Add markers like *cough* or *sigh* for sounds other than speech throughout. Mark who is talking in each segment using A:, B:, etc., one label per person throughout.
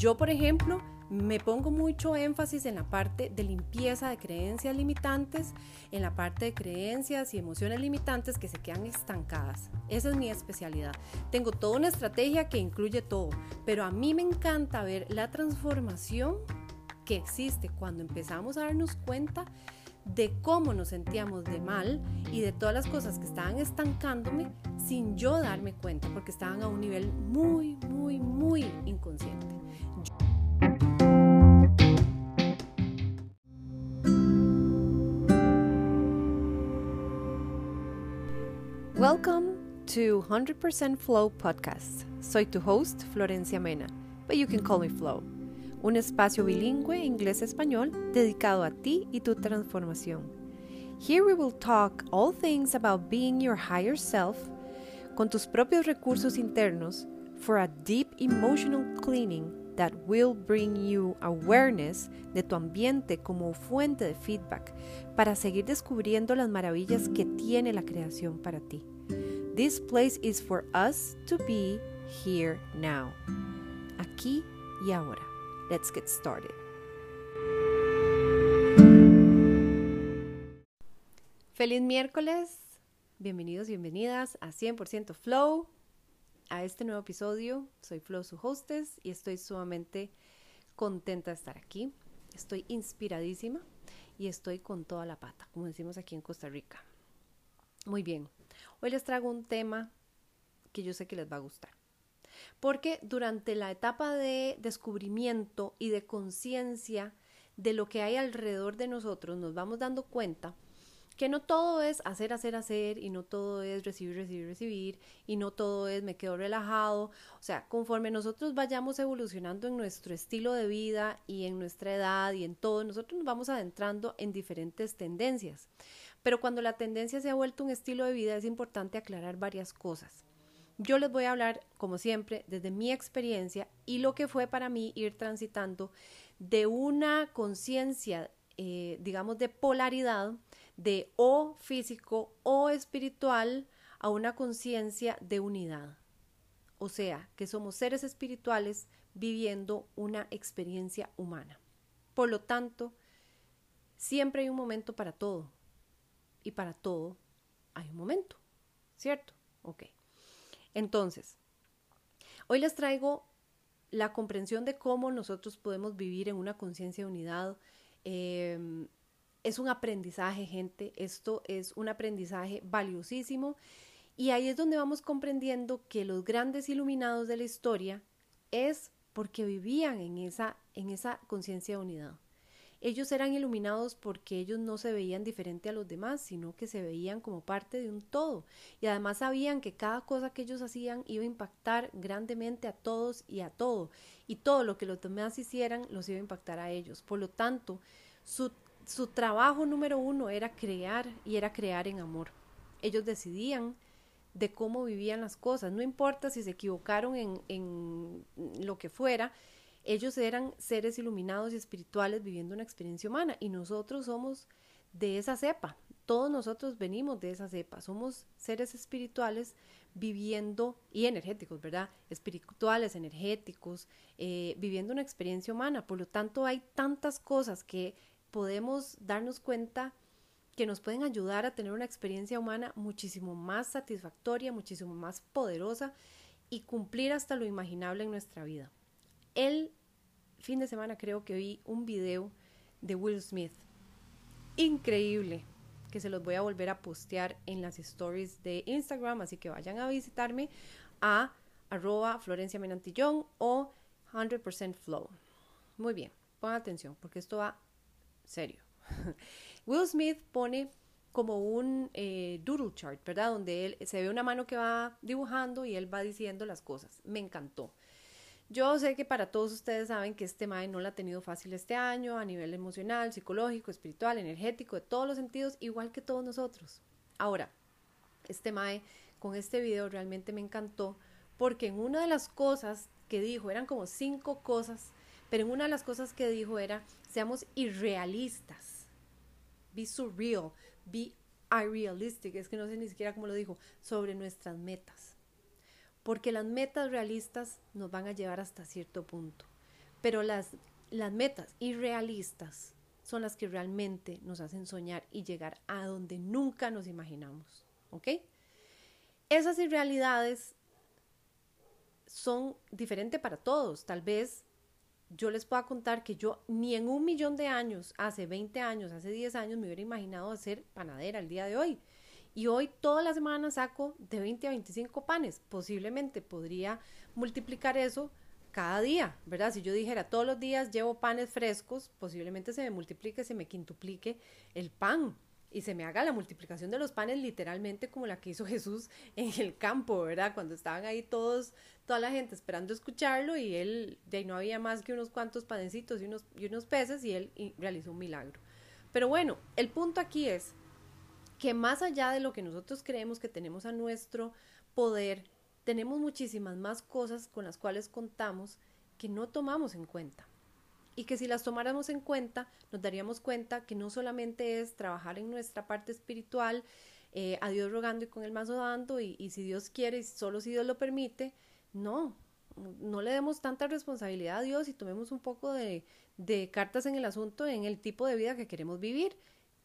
A: Yo, por ejemplo, me pongo mucho énfasis en la parte de limpieza de creencias limitantes, en la parte de creencias y emociones limitantes que se quedan estancadas. Esa es mi especialidad. Tengo toda una estrategia que incluye todo, pero a mí me encanta ver la transformación que existe cuando empezamos a darnos cuenta de cómo nos sentíamos de mal y de todas las cosas que estaban estancándome sin yo darme cuenta, porque estaban a un nivel muy, muy, muy inconsciente. To 100% Flow Podcast. Soy tu host, Florencia Mena, but you can call me Flow. Un espacio bilingüe inglés-español dedicado a ti y tu transformación. Here we will talk all things about being your higher self con tus propios recursos internos for a deep emotional cleaning that will bring you awareness de tu ambiente como fuente de feedback para seguir descubriendo las maravillas que tiene la creación para ti. This place is for us to be here now. Aquí y ahora. Let's get started. Feliz miércoles. Bienvenidos bienvenidas a 100% Flow a este nuevo episodio. Soy Flo, su hostess, y estoy sumamente contenta de estar aquí. Estoy inspiradísima y estoy con toda la pata, como decimos aquí en Costa Rica. Muy bien, hoy les traigo un tema que yo sé que les va a gustar. Porque durante la etapa de descubrimiento y de conciencia de lo que hay alrededor de nosotros, nos vamos dando cuenta que no todo es hacer, hacer, hacer y no todo es recibir, recibir, recibir y no todo es me quedo relajado. O sea, conforme nosotros vayamos evolucionando en nuestro estilo de vida y en nuestra edad y en todo, nosotros nos vamos adentrando en diferentes tendencias. Pero cuando la tendencia se ha vuelto un estilo de vida es importante aclarar varias cosas. Yo les voy a hablar, como siempre, desde mi experiencia y lo que fue para mí ir transitando de una conciencia, eh, digamos, de polaridad de o físico o espiritual a una conciencia de unidad. O sea, que somos seres espirituales viviendo una experiencia humana. Por lo tanto, siempre hay un momento para todo. Y para todo hay un momento, ¿cierto? Ok. Entonces, hoy les traigo la comprensión de cómo nosotros podemos vivir en una conciencia de unidad. Eh, es un aprendizaje, gente, esto es un aprendizaje valiosísimo y ahí es donde vamos comprendiendo que los grandes iluminados de la historia es porque vivían en esa, en esa conciencia de unidad. Ellos eran iluminados porque ellos no se veían diferente a los demás, sino que se veían como parte de un todo. Y además sabían que cada cosa que ellos hacían iba a impactar grandemente a todos y a todo. Y todo lo que los demás hicieran los iba a impactar a ellos. Por lo tanto, su su trabajo número uno era crear y era crear en amor. Ellos decidían de cómo vivían las cosas, no importa si se equivocaron en, en lo que fuera, ellos eran seres iluminados y espirituales viviendo una experiencia humana y nosotros somos de esa cepa, todos nosotros venimos de esa cepa, somos seres espirituales viviendo y energéticos, ¿verdad? Espirituales, energéticos, eh, viviendo una experiencia humana. Por lo tanto, hay tantas cosas que podemos darnos cuenta que nos pueden ayudar a tener una experiencia humana muchísimo más satisfactoria, muchísimo más poderosa y cumplir hasta lo imaginable en nuestra vida. El fin de semana creo que vi un video de Will Smith. Increíble, que se los voy a volver a postear en las stories de Instagram, así que vayan a visitarme a arroba Florencia Menantillón o 100% Flow. Muy bien, pongan atención porque esto va serio. *laughs* Will Smith pone como un eh, doodle chart, ¿verdad? Donde él se ve una mano que va dibujando y él va diciendo las cosas. Me encantó. Yo sé que para todos ustedes saben que este Mae no la ha tenido fácil este año a nivel emocional, psicológico, espiritual, energético, de todos los sentidos, igual que todos nosotros. Ahora, este Mae con este video realmente me encantó porque en una de las cosas que dijo, eran como cinco cosas pero en una de las cosas que dijo era, seamos irrealistas. Be surreal, be unrealistic, es que no sé ni siquiera cómo lo dijo, sobre nuestras metas. Porque las metas realistas nos van a llevar hasta cierto punto. pero las, las metas irrealistas son las que realmente nos hacen soñar y llegar a donde nunca nos imaginamos. ¿Ok? Esas irrealidades son diferentes para todos. Tal vez yo les pueda contar que yo ni en un millón de años, hace 20 años, hace 10 años, me hubiera imaginado ser panadera el día de hoy. Y hoy toda la semana saco de 20 a 25 panes. Posiblemente podría multiplicar eso cada día, ¿verdad? Si yo dijera todos los días llevo panes frescos, posiblemente se me multiplique, se me quintuplique el pan y se me haga la multiplicación de los panes literalmente como la que hizo Jesús en el campo, ¿verdad? Cuando estaban ahí todos, toda la gente esperando escucharlo y él, de ahí no había más que unos cuantos panecitos y unos, y unos peces y él realizó un milagro. Pero bueno, el punto aquí es que más allá de lo que nosotros creemos que tenemos a nuestro poder, tenemos muchísimas más cosas con las cuales contamos que no tomamos en cuenta. Y que si las tomáramos en cuenta, nos daríamos cuenta que no solamente es trabajar en nuestra parte espiritual, eh, a Dios rogando y con el mazo dando, y, si Dios quiere y solo si Dios lo permite, no, no le demos tanta responsabilidad a Dios y tomemos un poco de cartas en el asunto en el tipo de vida que queremos vivir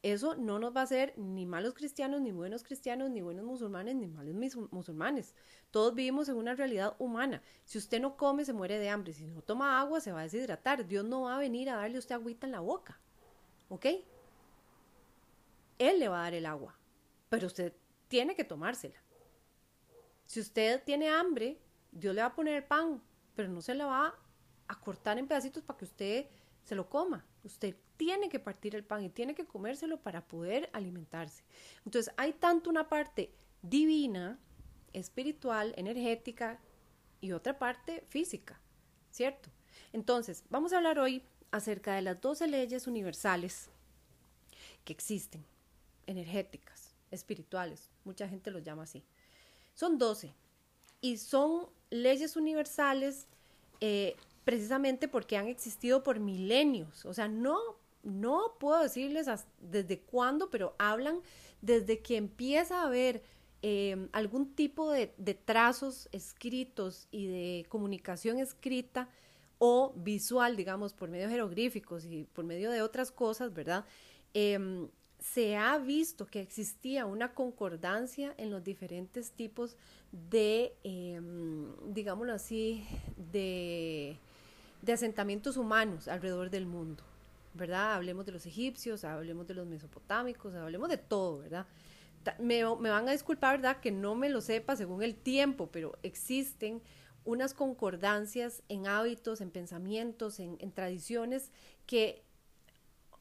A: eso no nos va a hacer ni malos cristianos, ni buenos cristianos, ni buenos musulmanes, ni malos musulmanes. Todos vivimos en una realidad humana. Si usted no come, se muere de hambre. Si no toma agua, se va a deshidratar. Dios no va a venir a darle a usted agüita en la boca. ¿Ok? Él le va a dar el agua. Pero usted tiene que tomársela. Si usted tiene hambre, Dios le va a poner pan, pero no se la va a cortar en pedacitos para que usted se lo coma. Usted tiene que partir el pan y tiene que comérselo para poder alimentarse. Entonces hay tanto una parte divina, espiritual, energética y otra parte física, ¿cierto? Entonces, vamos a hablar hoy acerca de las 12 leyes universales que existen, energéticas, espirituales, mucha gente los llama así. Son 12 y son leyes universales eh, precisamente porque han existido por milenios. O sea, no, no puedo decirles desde cuándo, pero hablan desde que empieza a haber em, algún tipo de, trazos escritos y de comunicación escrita o visual, digamos, por medio de jeroglíficos y por medio de otras cosas, ¿verdad? Em, se ha visto que existía una concordancia en los diferentes tipos de, em, digámoslo así, de de asentamientos humanos alrededor del mundo, ¿verdad? Hablemos de los egipcios, hablemos de los mesopotámicos, hablemos de todo, ¿verdad? Me, van a disculpar, ¿verdad? Que no me lo sepa según el tiempo, pero existen unas concordancias en hábitos, en pensamientos, en, en tradiciones que,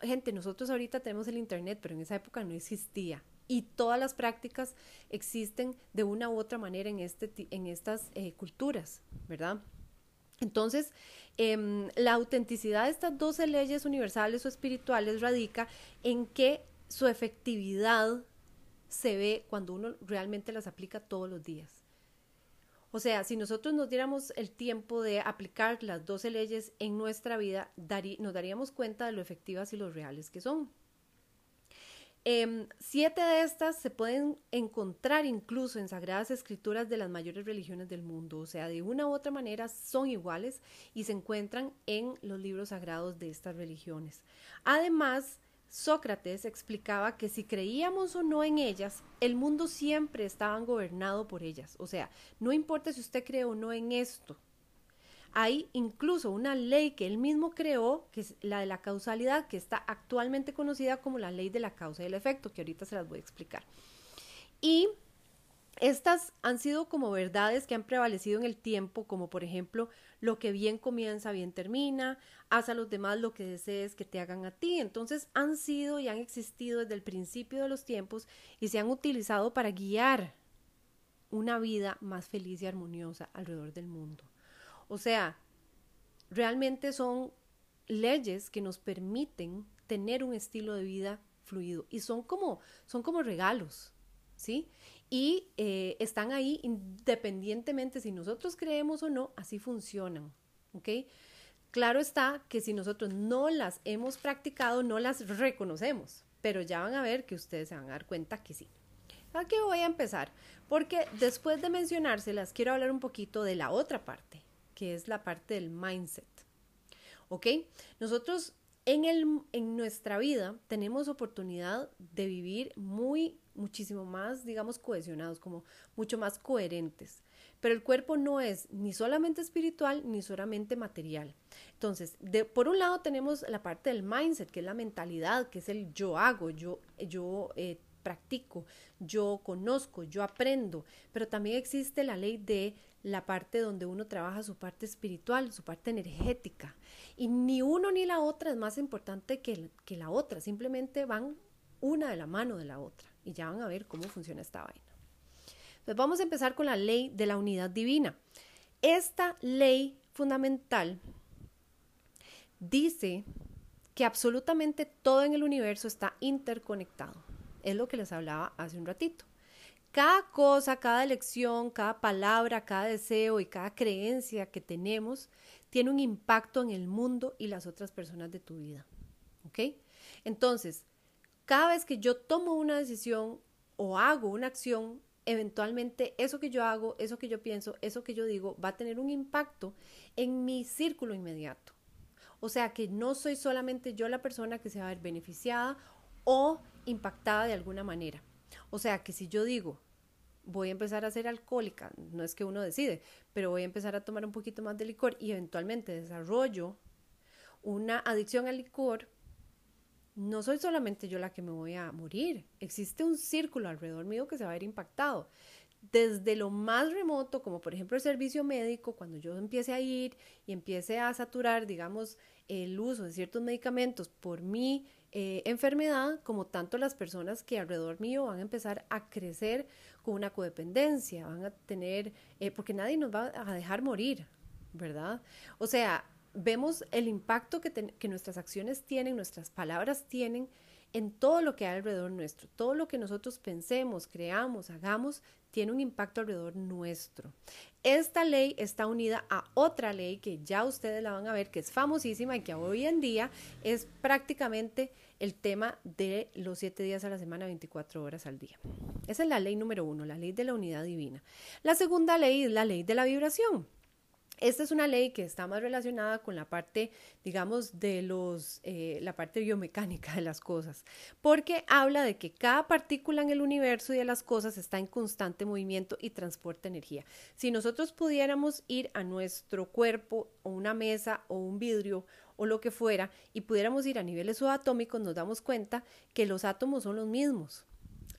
A: gente, nosotros ahorita tenemos el Internet, pero en esa época no existía y todas las prácticas existen de una u otra manera en, este, en estas eh, culturas, ¿verdad? Entonces, em, la autenticidad de estas 12 leyes universales o espirituales radica en que su efectividad se ve cuando uno realmente las aplica todos los días. O sea, si nosotros nos diéramos el tiempo de aplicar las 12 leyes en nuestra vida, nos daríamos cuenta de lo efectivas y lo reales que son. Em, siete de estas se pueden encontrar incluso en sagradas escrituras de las mayores religiones del mundo, o sea, de una u otra manera son iguales y se encuentran en los libros sagrados de estas religiones. Además, Sócrates explicaba que si creíamos o no en ellas, el mundo siempre estaba gobernado por ellas. O sea, no importa si usted cree o no en esto, hay incluso una ley que él mismo creó, que es la de la causalidad, que está actualmente conocida como la ley de la causa y el efecto, que ahorita se las voy a explicar. Y estas han sido como verdades que han prevalecido en el tiempo, como por ejemplo, lo que bien comienza, bien termina, haz a los demás lo que desees que te hagan a ti. Entonces han sido y han existido desde el principio de los tiempos y se han utilizado para guiar una vida más feliz y armoniosa alrededor del mundo. O sea, realmente son leyes que nos permiten tener un estilo de vida fluido y son como, son como regalos, ¿sí? Y eh, están ahí independientemente si nosotros creemos o no, así funcionan, ¿ok? Claro está que si nosotros no las hemos practicado, no las reconocemos, pero ya van a ver que ustedes se van a dar cuenta que sí. Aquí voy a empezar, porque después de mencionárselas, quiero hablar un poquito de la otra parte, que es la parte del mindset. ¿ok? Nosotros en, el, en nuestra vida tenemos oportunidad de vivir muy, muchísimo más, digamos, cohesionados, como mucho más coherentes. Pero el cuerpo no es ni solamente espiritual ni solamente material. Entonces, de, por un lado tenemos la parte del mindset, que es la mentalidad, que es el yo hago, yo, yo eh, practico, yo conozco, yo aprendo, pero también existe la ley de la parte donde uno trabaja su parte espiritual, su parte energética. Y ni uno ni la otra es más importante que, que la otra, simplemente van una de la mano de la otra y ya van a ver cómo funciona esta vaina. Entonces vamos a empezar con la ley de la unidad divina. Esta ley fundamental dice que absolutamente todo en el universo está interconectado. Es lo que les hablaba hace un ratito. Cada cosa, cada elección, cada palabra, cada deseo y cada creencia que tenemos tiene un impacto en el mundo y las otras personas de tu vida. ¿Ok? Entonces, cada vez que yo tomo una decisión o hago una acción, eventualmente eso que yo hago, eso que yo pienso, eso que yo digo va a tener un impacto en mi círculo inmediato. O sea que no soy solamente yo la persona que se va a ver beneficiada o impactada de alguna manera. O sea que si yo digo, voy a empezar a ser alcohólica, no es que uno decide, pero voy a empezar a tomar un poquito más de licor y eventualmente desarrollo una adicción al licor, no soy solamente yo la que me voy a morir, existe un círculo alrededor mío que se va a ver impactado. Desde lo más remoto, como por ejemplo el servicio médico, cuando yo empiece a ir y empiece a saturar, digamos, el uso de ciertos medicamentos por mi eh, enfermedad, como tanto las personas que alrededor mío van a empezar a crecer con una codependencia, van a tener, eh, porque nadie nos va a dejar morir, ¿verdad? O sea, vemos el impacto que, que, nuestras acciones tienen, nuestras palabras tienen en todo lo que hay alrededor nuestro. Todo lo que nosotros pensemos, creamos, hagamos, tiene un impacto alrededor nuestro. Esta ley está unida a otra ley que ya ustedes la van a ver, que es famosísima y que hoy en día es prácticamente el tema de los siete días a la semana, 24 horas al día. Esa es la ley número uno, la ley de la unidad divina. La segunda ley es la ley de la vibración. Esta es una ley que está más relacionada con la parte, digamos, de los, eh, la parte biomecánica de las cosas, porque habla de que cada partícula en el universo y de las cosas está en constante movimiento y transporta energía. Si nosotros pudiéramos ir a nuestro cuerpo o una mesa o un vidrio o lo que fuera y pudiéramos ir a niveles subatómicos, nos damos cuenta que los átomos son los mismos.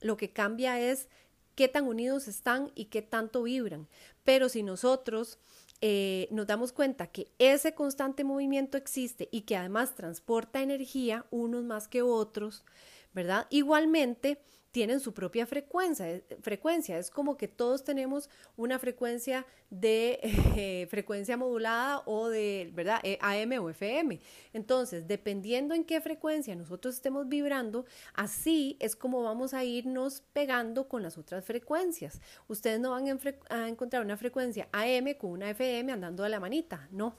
A: Lo que cambia es qué tan unidos están y qué tanto vibran. Pero si nosotros eh, nos damos cuenta que ese constante movimiento existe y que además transporta energía, unos más que otros, ¿verdad? Igualmente, tienen su propia frecuencia, eh, frecuencia. Es como que todos tenemos una frecuencia de *laughs* eh, frecuencia modulada o de, ¿verdad? Eh, AM o FM. Entonces, dependiendo en qué frecuencia nosotros estemos vibrando, así es como vamos a irnos pegando con las otras frecuencias. Ustedes no van a encontrar una frecuencia AM con una FM andando de la manita, no.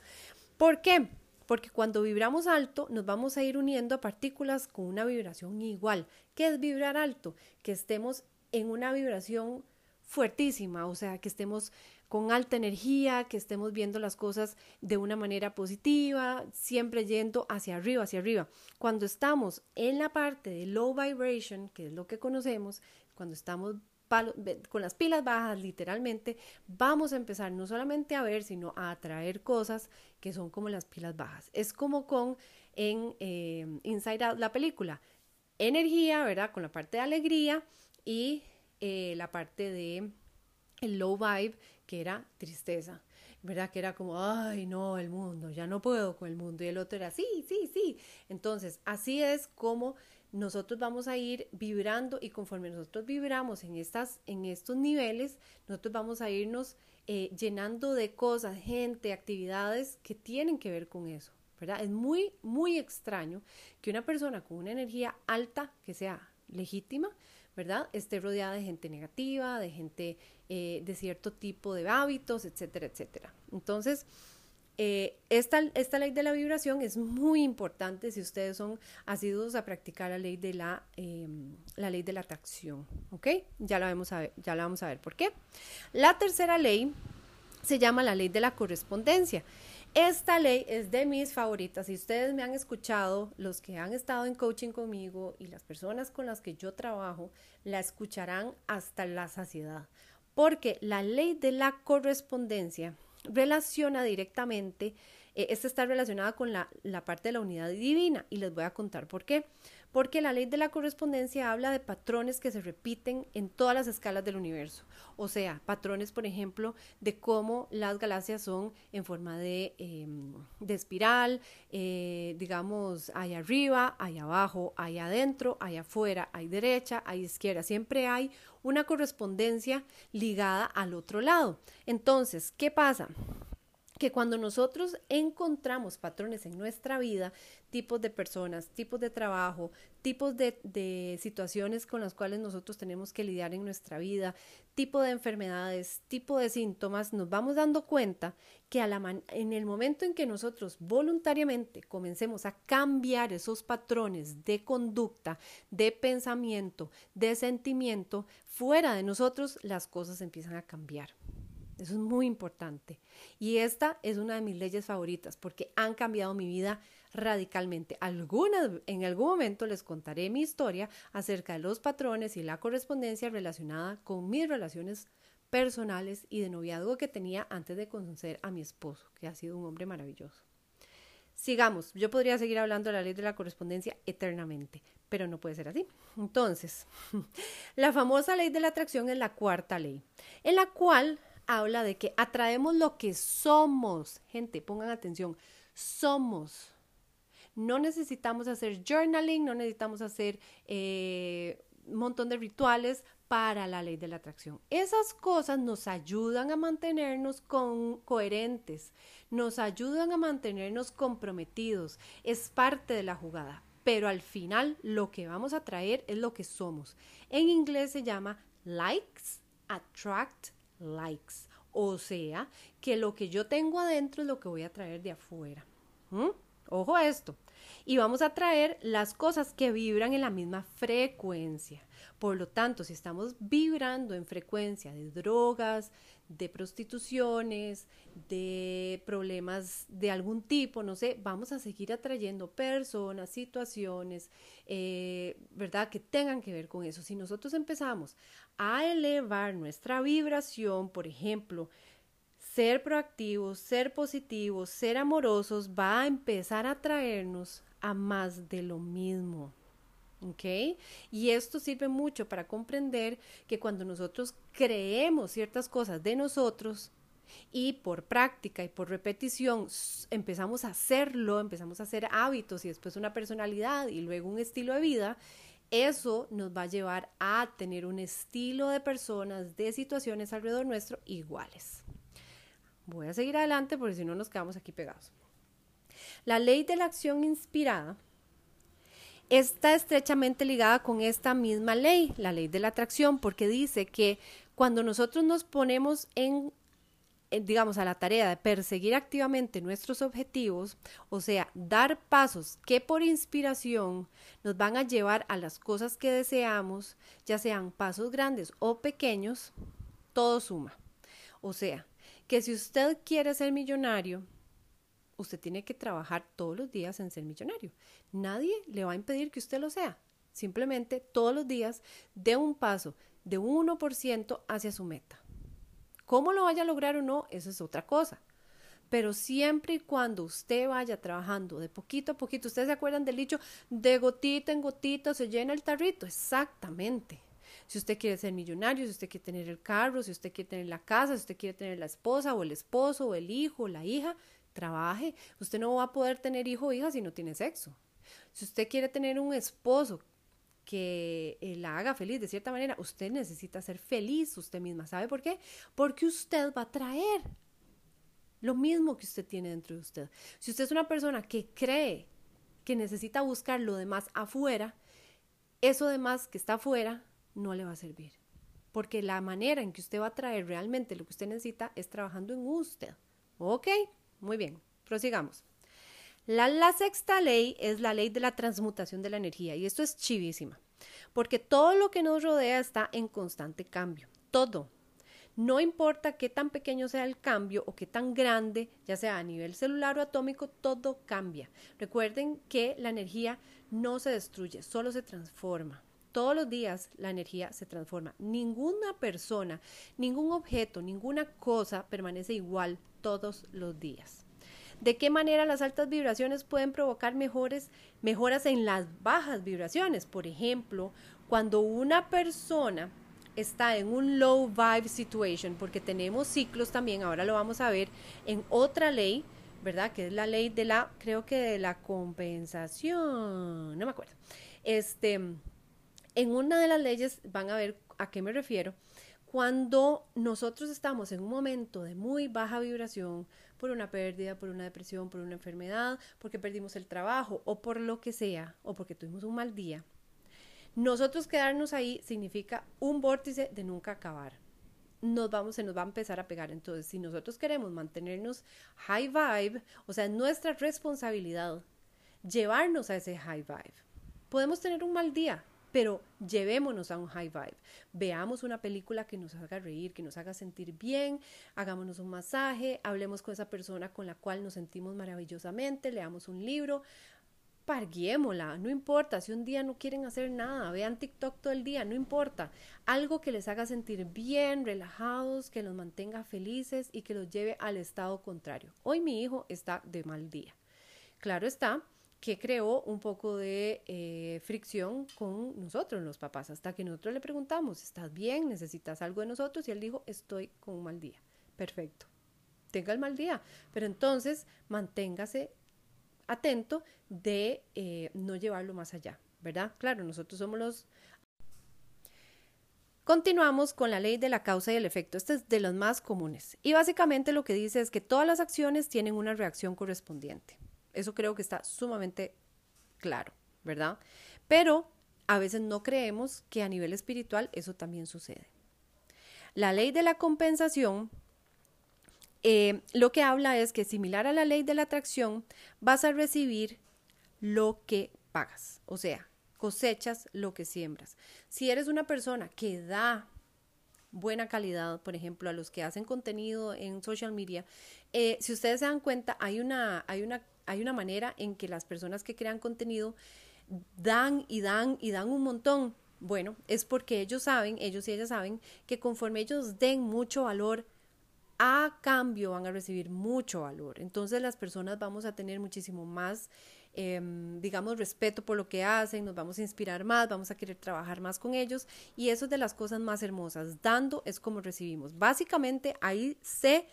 A: ¿Por qué? Porque cuando vibramos alto nos vamos a ir uniendo a partículas con una vibración igual. ¿Qué es vibrar alto? Que estemos en una vibración fuertísima, o sea, que estemos con alta energía, que estemos viendo las cosas de una manera positiva, siempre yendo hacia arriba, hacia arriba. Cuando estamos en la parte de low vibration, que es lo que conocemos, cuando estamos con las pilas bajas, literalmente, vamos a empezar no solamente a ver, sino a atraer cosas que son como las pilas bajas. Es como con en eh, Inside Out, la película. Energía, ¿verdad? Con la parte de alegría y eh, la parte de el low vibe, que era tristeza. ¿verdad? Que era como, ay, no, el mundo, ya no puedo con el mundo. Y el otro era, sí, sí, sí. Entonces, así es como nosotros vamos a ir vibrando y conforme nosotros vibramos en, estas, en estos niveles, nosotros vamos a irnos eh, llenando de cosas, gente, actividades que tienen que ver con eso, ¿verdad? Es muy, muy extraño que una persona con una energía alta, que sea legítima, ¿verdad? Esté rodeada de gente negativa, de gente eh, de cierto tipo de hábitos, etcétera, etcétera. Entonces, eh, esta, esta, ley de la vibración es muy importante si ustedes son asiduos a practicar la ley de la, em, la ley de la atracción. Ya la, vamos a ver, ya la vamos a ver por qué. La tercera ley se llama la ley de la correspondencia. Esta ley es de mis favoritas. Si ustedes me han escuchado, los que han estado en coaching conmigo y las personas con las que yo trabajo, la escucharán hasta la saciedad. Porque la ley de la correspondencia relaciona directamente, eh, esta está relacionada con la, la parte de la unidad divina y les voy a contar por qué porque la ley de la correspondencia habla de patrones que se repiten en todas las escalas del universo. O sea, patrones, por ejemplo, de cómo las galaxias son en forma de, em, espiral, eh, digamos, hay arriba, hay abajo, hay adentro, hay afuera, hay derecha, hay izquierda. Siempre hay una correspondencia ligada al otro lado. Entonces, ¿qué pasa? Que cuando nosotros encontramos patrones en nuestra vida, tipos de personas, tipos de trabajo, tipos de, situaciones con las cuales nosotros tenemos que lidiar en nuestra vida, tipo de enfermedades, tipo de síntomas, nos vamos dando cuenta que a la en el momento en que nosotros voluntariamente comencemos a cambiar esos patrones de conducta, de pensamiento, de sentimiento, fuera de nosotros las cosas empiezan a cambiar. Eso es muy importante. Y esta es una de mis leyes favoritas porque han cambiado mi vida radicalmente. Algunas, en algún momento les contaré mi historia acerca de los patrones y la correspondencia relacionada con mis relaciones personales y de noviazgo que tenía antes de conocer a mi esposo, que ha sido un hombre maravilloso. Sigamos, yo podría seguir hablando de la ley de la correspondencia eternamente, pero no puede ser así. Entonces, *laughs* la famosa ley de la atracción es la cuarta ley, en la cual habla de que atraemos lo que somos. Gente, pongan atención, somos. No necesitamos hacer journaling, no necesitamos hacer eh, un montón de rituales para la ley de la atracción. Esas cosas nos ayudan a mantenernos coherentes, nos ayudan a mantenernos comprometidos, es parte de la jugada, pero al final lo que vamos a traer es lo que somos. En inglés se llama likes attract likes. O sea, que lo que yo tengo adentro es lo que voy a traer de afuera. ¿Mm? Ojo a esto. Y vamos a traer las cosas que vibran en la misma frecuencia. Por lo tanto, si estamos vibrando en frecuencia de drogas, de prostituciones, de problemas de algún tipo, no sé, vamos a seguir atrayendo personas, situaciones, eh, ¿verdad? Que tengan que ver con eso. Si nosotros empezamos a elevar nuestra vibración, por ejemplo, ser proactivos, ser positivos, ser amorosos, va a empezar a traernos a más de lo mismo. ¿Ok? Y esto sirve mucho para comprender que cuando nosotros creemos ciertas cosas de nosotros y por práctica y por repetición empezamos a hacerlo, empezamos a hacer hábitos y después una personalidad y luego un estilo de vida, eso nos va a llevar a tener un estilo de personas, de situaciones alrededor nuestro iguales. Voy a seguir adelante porque si no nos quedamos aquí pegados. La ley de la acción inspirada está estrechamente ligada con esta misma ley, la ley de la atracción, porque dice que cuando nosotros nos ponemos en, digamos, a la tarea de perseguir activamente nuestros objetivos, o sea, dar pasos que por inspiración nos van a llevar a las cosas que deseamos, ya sean pasos grandes o pequeños, todo suma. O sea, que si usted quiere ser millonario, usted tiene que trabajar todos los días en ser millonario. Nadie le va a impedir que usted lo sea. Simplemente todos los días dé un paso de un 1% hacia su meta. ¿Cómo lo vaya a lograr o no? Eso es otra cosa. Pero siempre y cuando usted vaya trabajando de poquito a poquito, ustedes se acuerdan del dicho, de gotita en gotita se llena el tarrito. Exactamente. Si usted quiere ser millonario, si usted quiere tener el carro, si usted quiere tener la casa, si usted quiere tener la esposa o el esposo o el hijo o la hija, trabaje. Usted no va a poder tener hijo o hija si no tiene sexo. Si usted quiere tener un esposo que eh, la haga feliz de cierta manera, usted necesita ser feliz usted misma. ¿Sabe por qué? Porque usted va a traer lo mismo que usted tiene dentro de usted. Si usted es una persona que cree que necesita buscar lo demás afuera, eso demás que está afuera no le va a servir. Porque la manera en que usted va a traer realmente lo que usted necesita es trabajando en usted. ¿Ok? Muy bien, prosigamos. La, la, sexta ley es la ley de la transmutación de la energía y esto es chivísima, porque todo lo que nos rodea está en constante cambio, todo. No importa qué tan pequeño sea el cambio o qué tan grande, ya sea a nivel celular o atómico, todo cambia. Recuerden que la energía no se destruye, solo se transforma. Todos los días la energía se transforma. Ninguna persona, ningún objeto, ninguna cosa permanece igual todos los días. ¿De qué manera las altas vibraciones pueden provocar mejores, mejoras en las bajas vibraciones? Por ejemplo, cuando una persona está en un low vibe situation, porque tenemos ciclos también, ahora lo vamos a ver en otra ley, ¿verdad? Que es la ley de la, creo que de la compensación, no me acuerdo. Este, en una de las leyes, van a ver a qué me refiero, cuando nosotros estamos en un momento de muy baja vibración, por una pérdida, por una depresión, por una enfermedad, porque perdimos el trabajo o por lo que sea, o porque tuvimos un mal día, nosotros quedarnos ahí significa un vórtice de nunca acabar. Nos vamos, se nos va a empezar a pegar. Entonces, si nosotros queremos mantenernos high vibe, o sea, nuestra responsabilidad llevarnos a ese high vibe. Podemos tener un mal día, pero llevémonos a un high vibe. Veamos una película que nos haga reír, que nos haga sentir bien, hagámonos un masaje, hablemos con esa persona con la cual nos sentimos maravillosamente, leamos un libro, parguémosla, no importa, si un día no quieren hacer nada, vean TikTok todo el día, no importa, algo que les haga sentir bien, relajados, que los mantenga felices y que los lleve al estado contrario. Hoy mi hijo está de mal día. Claro está que creó un poco de eh, fricción con nosotros, los papás, hasta que nosotros le preguntamos, ¿estás bien? ¿Necesitas algo de nosotros? Y él dijo, estoy con un mal día. Perfecto. Tenga el mal día, pero entonces manténgase atento de eh, no llevarlo más allá, ¿verdad? Claro, nosotros somos los... Continuamos con la ley de la causa y el efecto. Este es de los más comunes. Y básicamente lo que dice es que todas las acciones tienen una reacción correspondiente. Eso creo que está sumamente claro, ¿verdad? Pero a veces no creemos que a nivel espiritual eso también sucede. La ley de la compensación eh, lo que habla es que similar a la ley de la atracción, vas a recibir lo que pagas, o sea, cosechas lo que siembras. Si eres una persona que da buena calidad, por ejemplo, a los que hacen contenido en social media, eh, si ustedes se dan cuenta, hay una, hay, una, hay una manera en que las personas que crean contenido dan y dan y dan un montón. Bueno, es porque ellos saben, ellos y ellas saben que conforme ellos den mucho valor a cambio van a recibir mucho valor. Entonces las personas vamos a tener muchísimo más, em, digamos, respeto por lo que hacen, nos vamos a inspirar más, vamos a querer trabajar más con ellos y eso es de las cosas más hermosas. Dando es como recibimos. Básicamente ahí se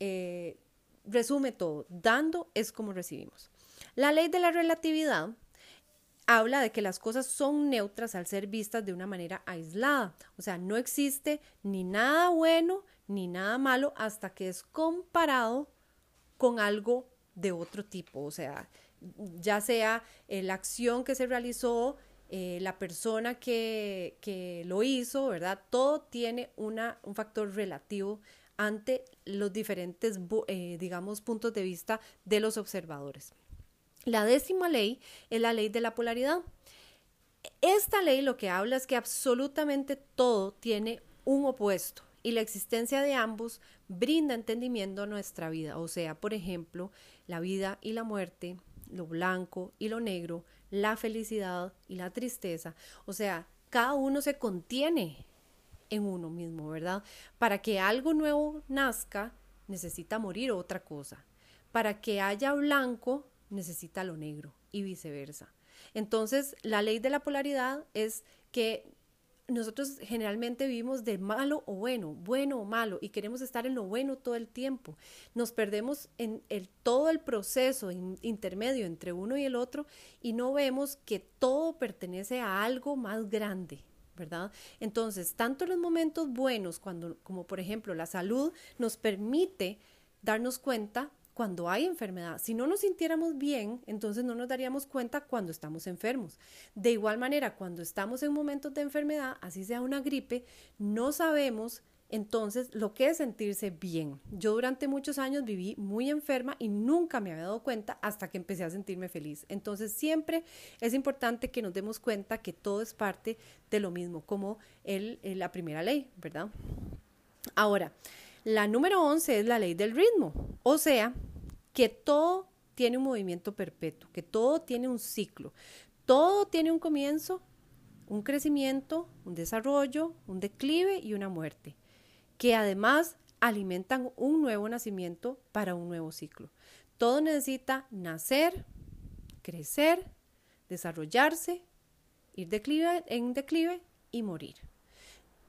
A: eh, resume todo. Dando es como recibimos. La ley de la relatividad habla de que las cosas son neutras al ser vistas de una manera aislada. O sea, no existe ni nada bueno ni nada malo hasta que es comparado con algo de otro tipo. O sea, ya sea eh, la acción que se realizó, eh, la persona que, que, lo hizo, ¿verdad? Todo tiene una, un factor relativo ante los diferentes, eh, digamos, puntos de vista de los observadores. La décima ley es la ley de la polaridad. Esta ley lo que habla es que absolutamente todo tiene un opuesto y la existencia de ambos brinda entendimiento a nuestra vida. O sea, por ejemplo, la vida y la muerte, lo blanco y lo negro, la felicidad y la tristeza. O sea, cada uno se contiene en uno mismo, ¿verdad? Para que algo nuevo nazca, necesita morir otra cosa. Para que haya blanco, necesita lo negro y viceversa. Entonces, la ley de la polaridad es que nosotros generalmente vivimos de malo o bueno, bueno o malo, y queremos estar en lo bueno todo el tiempo. Nos perdemos en el, todo el proceso intermedio entre uno y el otro y no vemos que todo pertenece a algo más grande. ¿verdad? Entonces, tanto los momentos buenos cuando, como por ejemplo la salud nos permite darnos cuenta cuando hay enfermedad. Si no nos sintiéramos bien, entonces no nos daríamos cuenta cuando estamos enfermos. De igual manera, cuando estamos en momentos de enfermedad, así sea una gripe, no sabemos entonces lo que es sentirse bien. Yo durante muchos años viví muy enferma y nunca me había dado cuenta hasta que empecé a sentirme feliz. Entonces siempre es importante que nos demos cuenta que todo es parte de lo mismo, como el, la primera ley, ¿verdad? Ahora, la número 11 es la ley del ritmo, o sea, que todo tiene un movimiento perpetuo, que todo tiene un ciclo, todo tiene un comienzo, un crecimiento, un desarrollo, un declive y una muerte, que además alimentan un nuevo nacimiento para un nuevo ciclo. Todo necesita nacer, crecer, desarrollarse, ir declive, en declive y morir.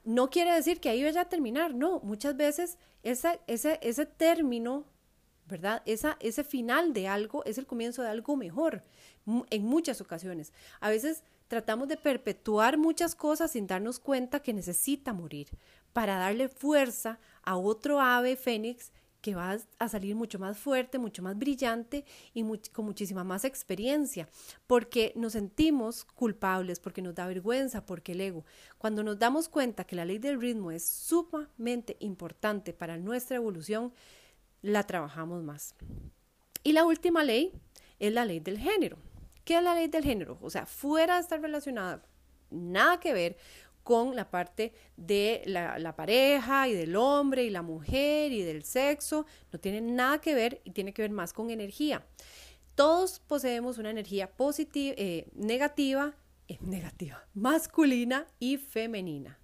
A: No quiere decir que ahí vaya a terminar, no, muchas veces ese, ese término, ¿verdad? Esa, ese final de algo es el comienzo de algo mejor, en muchas ocasiones. A veces tratamos de perpetuar muchas cosas sin darnos cuenta que necesita morir para darle fuerza a otro ave fénix que va a salir mucho más fuerte, mucho más brillante y con muchísima más experiencia, porque nos sentimos culpables, porque nos da vergüenza, porque el ego. Cuando nos damos cuenta que la ley del ritmo es sumamente importante para nuestra evolución, la trabajamos más. Y la última ley es la ley del género. ¿Qué es la ley del género? O sea, fuera de estar relacionada, nada que ver con la parte de la, pareja y del hombre y la mujer y del sexo. No tiene nada que ver y tiene que ver más con energía. Todos poseemos una energía positiva, eh, negativa, eh, *laughs* negativa, masculina y femenina.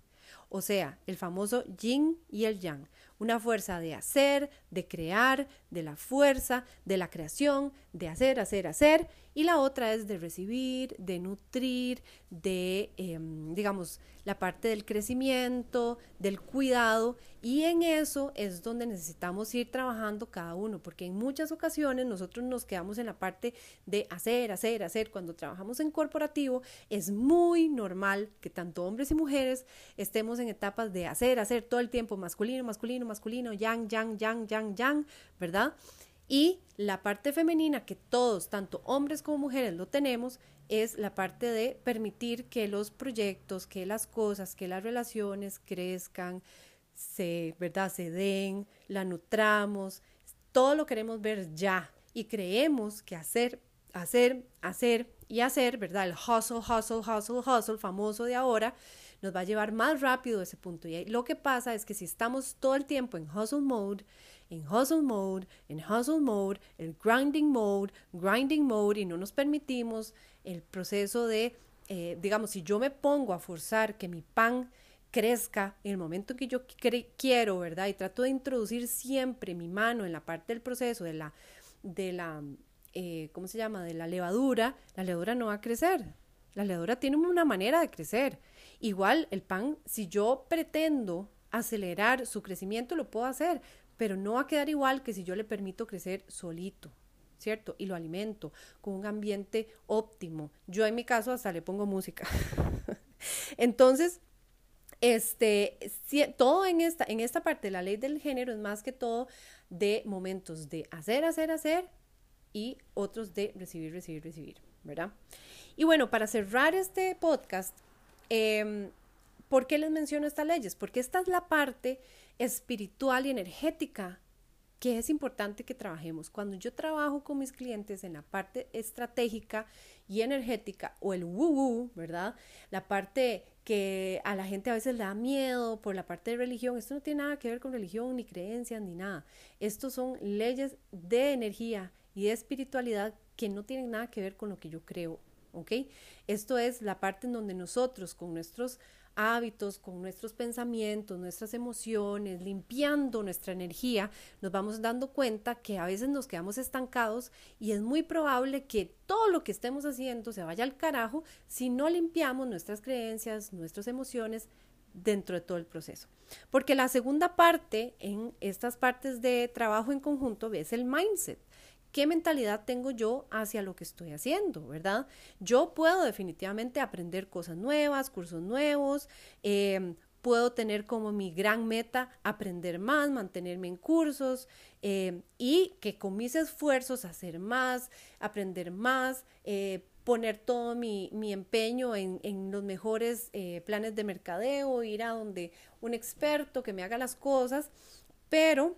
A: O sea, el famoso yin y el yang una fuerza de hacer, de crear, de la fuerza, de la creación, de hacer, hacer, hacer, y la otra es de recibir, de nutrir, de, em, digamos, la parte del crecimiento, del cuidado, y en eso es donde necesitamos ir trabajando cada uno, porque en muchas ocasiones nosotros nos quedamos en la parte de hacer, hacer, hacer. Cuando trabajamos en corporativo es muy normal que tanto hombres y mujeres estemos en etapas de hacer, hacer todo el tiempo, masculino, masculino, masculino, yang, yang, yang, yang, yang, ¿verdad? Y la parte femenina que todos, tanto hombres como mujeres, lo tenemos, es la parte de permitir que los proyectos, que las cosas, que las relaciones crezcan, se, ¿verdad? se den, la nutramos, todo lo queremos ver ya y creemos que hacer, hacer, hacer y hacer, ¿verdad? El hustle, hustle, hustle, hustle, famoso de ahora, nos va a llevar más rápido a ese punto. Y lo que pasa es que si estamos todo el tiempo en hustle mode, en hustle mode, en hustle mode, el grinding mode, grinding mode, y no nos permitimos el proceso de, eh, digamos, si yo me pongo a forzar que mi pan crezca en el momento que yo quiero, ¿verdad? Y trato de introducir siempre mi mano en la parte del proceso de la, de la, eh, ¿cómo se llama? De la levadura, la levadura no va a crecer. La levadura tiene una manera de crecer. Igual el pan, si yo pretendo acelerar su crecimiento, lo puedo hacer, pero no va a quedar igual que si yo le permito crecer solito, ¿cierto? Y lo alimento con un ambiente óptimo. Yo en mi caso hasta le pongo música. *laughs* Entonces, este, todo en esta, en esta parte de la ley del género es más que todo de momentos de hacer, hacer, hacer y otros de recibir, recibir, recibir, ¿verdad? Y bueno, para cerrar este podcast, eh, ¿por qué les menciono estas leyes? Porque esta es la parte espiritual y energética que es importante que trabajemos. Cuando yo trabajo con mis clientes en la parte estratégica y energética o el woo-woo, ¿verdad? La parte que a la gente a veces le da miedo por la parte de religión. Esto no tiene nada que ver con religión, ni creencias, ni nada. Estos son leyes de energía y de espiritualidad que no tienen nada que ver con lo que yo creo, ¿ok? Esto es la parte en donde nosotros con nuestros hábitos, con nuestros pensamientos, nuestras emociones, limpiando nuestra energía, nos vamos dando cuenta que a veces nos quedamos estancados y es muy probable que todo lo que estemos haciendo se vaya al carajo si no limpiamos nuestras creencias, nuestras emociones dentro de todo el proceso. Porque la segunda parte en estas partes de trabajo en conjunto es el mindset qué mentalidad tengo yo hacia lo que estoy haciendo, ¿verdad? Yo puedo definitivamente aprender cosas nuevas, cursos nuevos, em, puedo tener como mi gran meta aprender más, mantenerme en cursos em, y que con mis esfuerzos hacer más, aprender más, eh, poner todo mi, empeño en, los mejores eh, planes de mercadeo, ir a donde un experto que me haga las cosas, pero,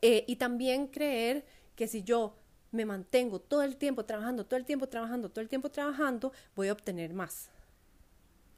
A: eh, y también creer que si yo me mantengo todo el tiempo trabajando, todo el tiempo trabajando, todo el tiempo trabajando, voy a obtener más.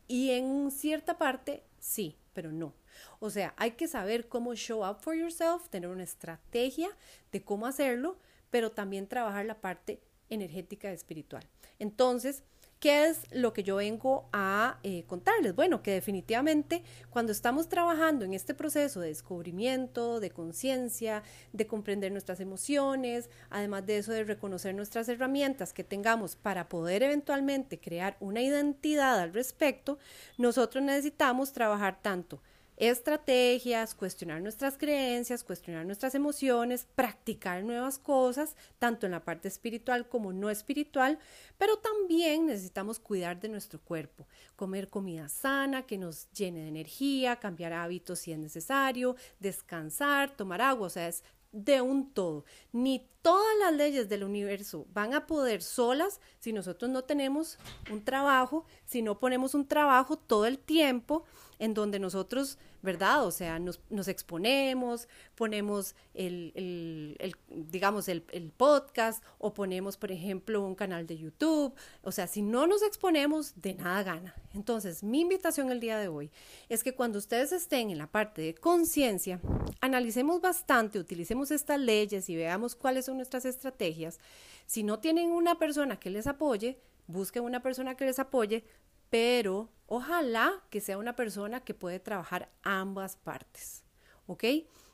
A: Y en cierta parte, sí, pero no. O sea, hay que saber cómo show up for yourself, tener una estrategia de cómo hacerlo, pero también trabajar la parte energética y espiritual. Entonces, ¿Qué es lo que yo vengo a eh, contarles? Bueno, que definitivamente cuando estamos trabajando en este proceso de descubrimiento, de conciencia, de comprender nuestras emociones, además de eso de reconocer nuestras herramientas que tengamos para poder eventualmente crear una identidad al respecto, nosotros necesitamos trabajar tanto estrategias, cuestionar nuestras creencias, cuestionar nuestras emociones, practicar nuevas cosas, tanto en la parte espiritual como no espiritual, pero también necesitamos cuidar de nuestro cuerpo, comer comida sana que nos llene de energía, cambiar hábitos si es necesario, descansar, tomar agua, o sea, es de un todo. Ni todas las leyes del universo van a poder solas si nosotros no tenemos un trabajo, si no ponemos un trabajo todo el tiempo en donde nosotros, ¿verdad? O sea, nos, exponemos, ponemos el, digamos, el, el, podcast o ponemos, por ejemplo, un canal de YouTube. O sea, si no nos exponemos, de nada gana. Entonces, mi invitación el día de hoy es que cuando ustedes estén en la parte de conciencia, analicemos bastante, utilicemos estas leyes y veamos cuáles son nuestras estrategias. Si no tienen una persona que les apoye, busquen una persona que les apoye, pero ojalá que sea una persona que puede trabajar ambas partes. ¿Ok?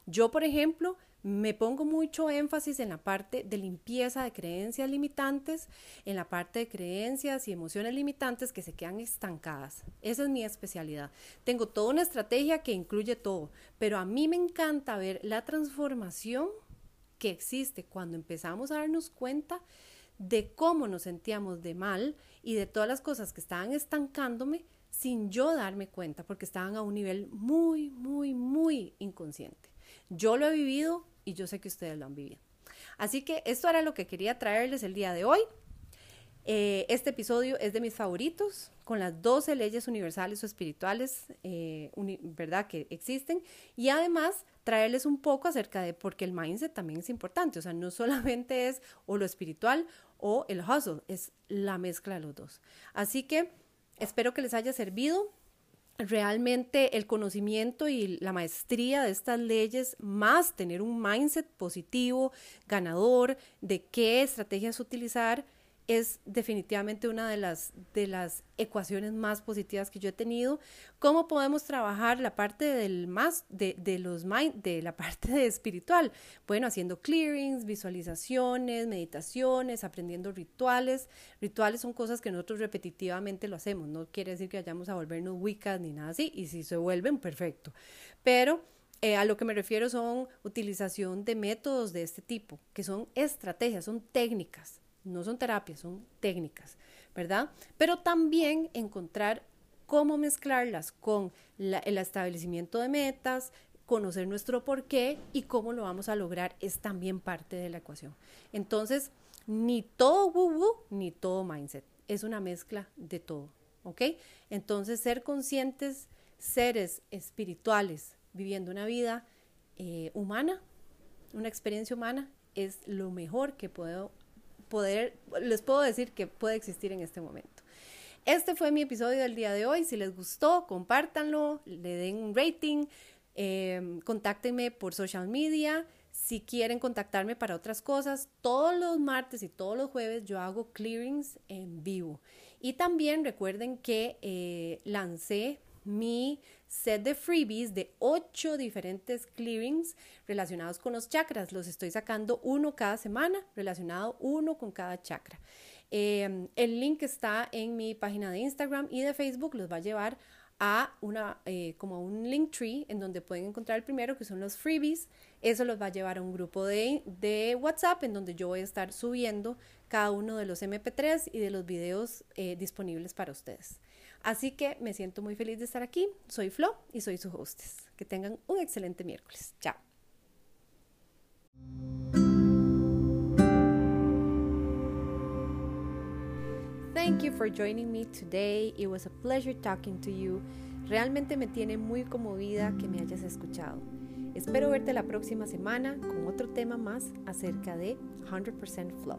A: Yo, por ejemplo, me pongo mucho énfasis en la parte de limpieza de creencias limitantes, en la parte de creencias y emociones limitantes que se quedan estancadas. Esa es mi especialidad. Tengo toda una estrategia que incluye todo, pero a mí me encanta ver la transformación que existe cuando empezamos a darnos cuenta de cómo nos sentíamos de mal y de todas las cosas que estaban estancándome sin yo darme cuenta, porque estaban a un nivel muy, muy, muy inconsciente. Yo lo he vivido y yo sé que ustedes lo han vivido. Así que esto era lo que quería traerles el día de hoy. Eh, este episodio es de mis favoritos, con las 12 leyes universales o espirituales, eh, ¿verdad?, que existen. Y además traerles un poco acerca de por qué el mindset también es importante. O sea, no *laughs* solamente es o lo espiritual o el hustle, es la mezcla de los dos. Así que espero que les haya servido. Realmente el conocimiento y la maestría de estas leyes, más tener un mindset positivo, ganador, de qué estrategias utilizar, es definitivamente una de las, de las ecuaciones más positivas que yo he tenido. ¿Cómo podemos trabajar la parte del más, de, de los mind, de la *laughs* parte espiritual? Bueno, haciendo clearings, visualizaciones, meditaciones, aprendiendo rituales. Rituales son cosas que nosotros repetitivamente lo hacemos. No quiere decir que vayamos a volvernos wicas ni nada así. Y si se vuelven, perfecto. Pero eh, a lo que me refiero son utilización de métodos de este tipo, que son estrategias, son técnicas no son terapias, son técnicas, ¿verdad? Pero también encontrar cómo mezclarlas con el establecimiento de metas, conocer nuestro porqué y cómo lo vamos a lograr es también parte de la ecuación. Entonces, ni todo woo ni todo mindset, es una mezcla de todo, ¿ok? Entonces, ser conscientes, seres espirituales, viviendo una vida eh, humana, una experiencia humana, es lo mejor que puedo poder, les puedo decir que puede existir en este momento. Este fue mi episodio del día de hoy. Si les gustó, compártanlo, le den un rating, eh, contáctenme por social media. Si quieren contactarme para otras cosas, todos los martes y todos los jueves yo hago clearings en vivo. Y también recuerden que eh, lancé mi set de freebies de ocho diferentes clearings relacionados con los chakras. Los estoy sacando uno cada semana, relacionado uno con cada chakra. Em, el link está en mi página de Instagram y de Facebook, los va a llevar a una eh, como un link tree en donde pueden encontrar el primero que son los freebies eso los va a llevar a un grupo de, de WhatsApp en donde yo voy a estar subiendo cada uno de los MP3 y de los videos eh, disponibles para ustedes Así que me siento muy feliz de estar aquí. Soy Flo y soy su hostess. Que tengan un excelente miércoles. Chao. Thank you for joining me today. It was a pleasure talking to you. Realmente me tiene muy conmovida que me hayas escuchado. Espero verte la próxima semana con otro tema más acerca de 100% Flow.